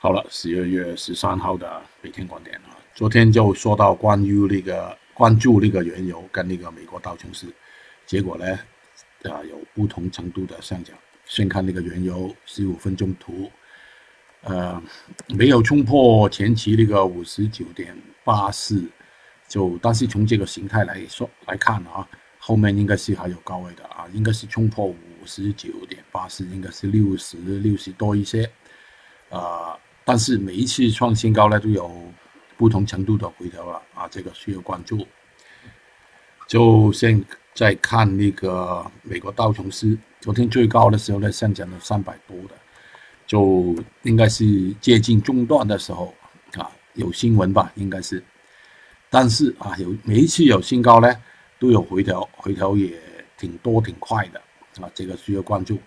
好了，十二月十三号的每天观点啊，昨天就说到关于那个关注那个原油跟那个美国道琼斯，结果呢，啊有不同程度的上涨。先看那个原油十五分钟图，呃，没有冲破前期那个五十九点八四，就但是从这个形态来说来看啊，后面应该是还有高位的啊，应该是冲破五十九点八四，应该是六十六十多一些，啊。但是每一次创新高呢，都有不同程度的回调了啊，这个需要关注。就现在看那个美国道琼斯，昨天最高的时候呢，上涨了三百多的，就应该是接近中段的时候啊，有新闻吧，应该是。但是啊，有每一次有新高呢，都有回调，回调也挺多挺快的啊，这个需要关注。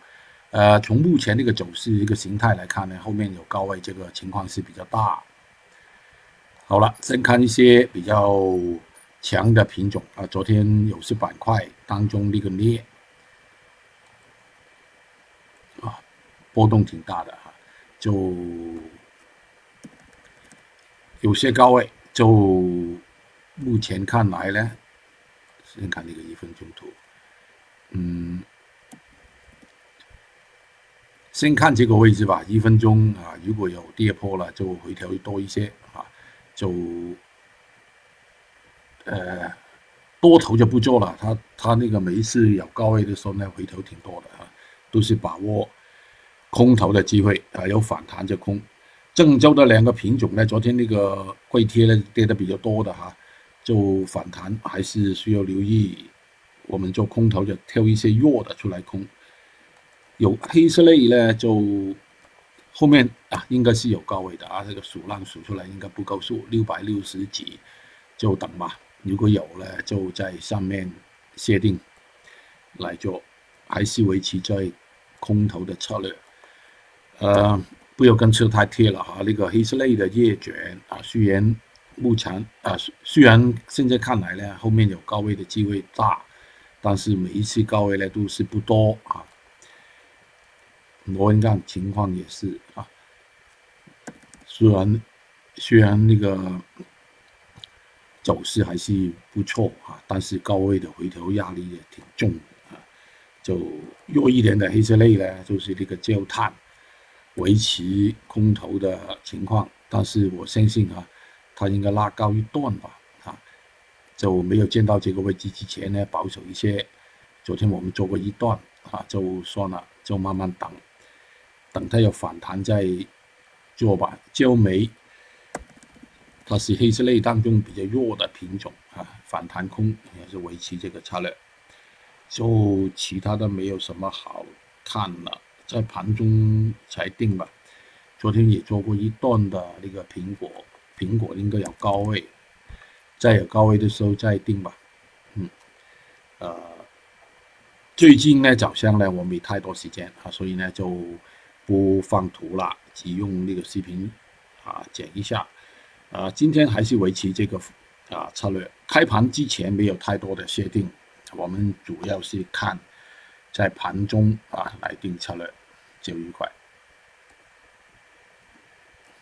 呃，从目前这个走势一个形态来看呢，后面有高位，这个情况是比较大。好了，先看一些比较强的品种啊，昨天有些板块当中那个镍啊，波动挺大的哈，就有些高位，就目前看来呢，先看那个一分钟图，先看这个位置吧，一分钟啊，如果有跌破了，就回调多一些啊，就呃多头就不做了。他他那个每一次有高位的时候呢，回头挺多的啊，都是把握空头的机会啊，有反弹就空。郑州的两个品种呢，昨天那个硅贴呢跌的比较多的哈，就反弹还是需要留意。我们做空头就挑一些弱的出来空。有黑色类呢，就后面啊，应该是有高位的啊。这个数浪数出来应该不够数，六百六十几，就等吧。如果有呢，就在上面设定来做，还是维持在空头的策略。呃，不要跟车太贴了哈。那个黑色类的叶卷啊，虽然目前啊，虽然现在看来呢，后面有高位的机会大，但是每一次高位呢都是不多啊。螺纹钢情况也是啊，虽然虽然那个走势还是不错啊，但是高位的回调压力也挺重啊。就弱一点的黑色类呢，就是那个焦炭维持空头的情况，但是我相信啊，它应该拉高一段吧啊，就没有见到这个位置之前呢，保守一些。昨天我们做过一段啊，就算了，就慢慢等。等它有反弹再做吧。焦煤它是黑色类当中比较弱的品种啊，反弹空也是维持这个策略。就其他的没有什么好看了，在盘中才定吧。昨天也做过一段的那个苹果，苹果应该有高位，再有高位的时候再定吧。嗯，呃，最近呢早上呢我没太多时间啊，所以呢就。不放图了，只用那个视频啊剪一下，啊，今天还是维持这个啊策略。开盘之前没有太多的设定，我们主要是看在盘中啊来定策略，就愉快。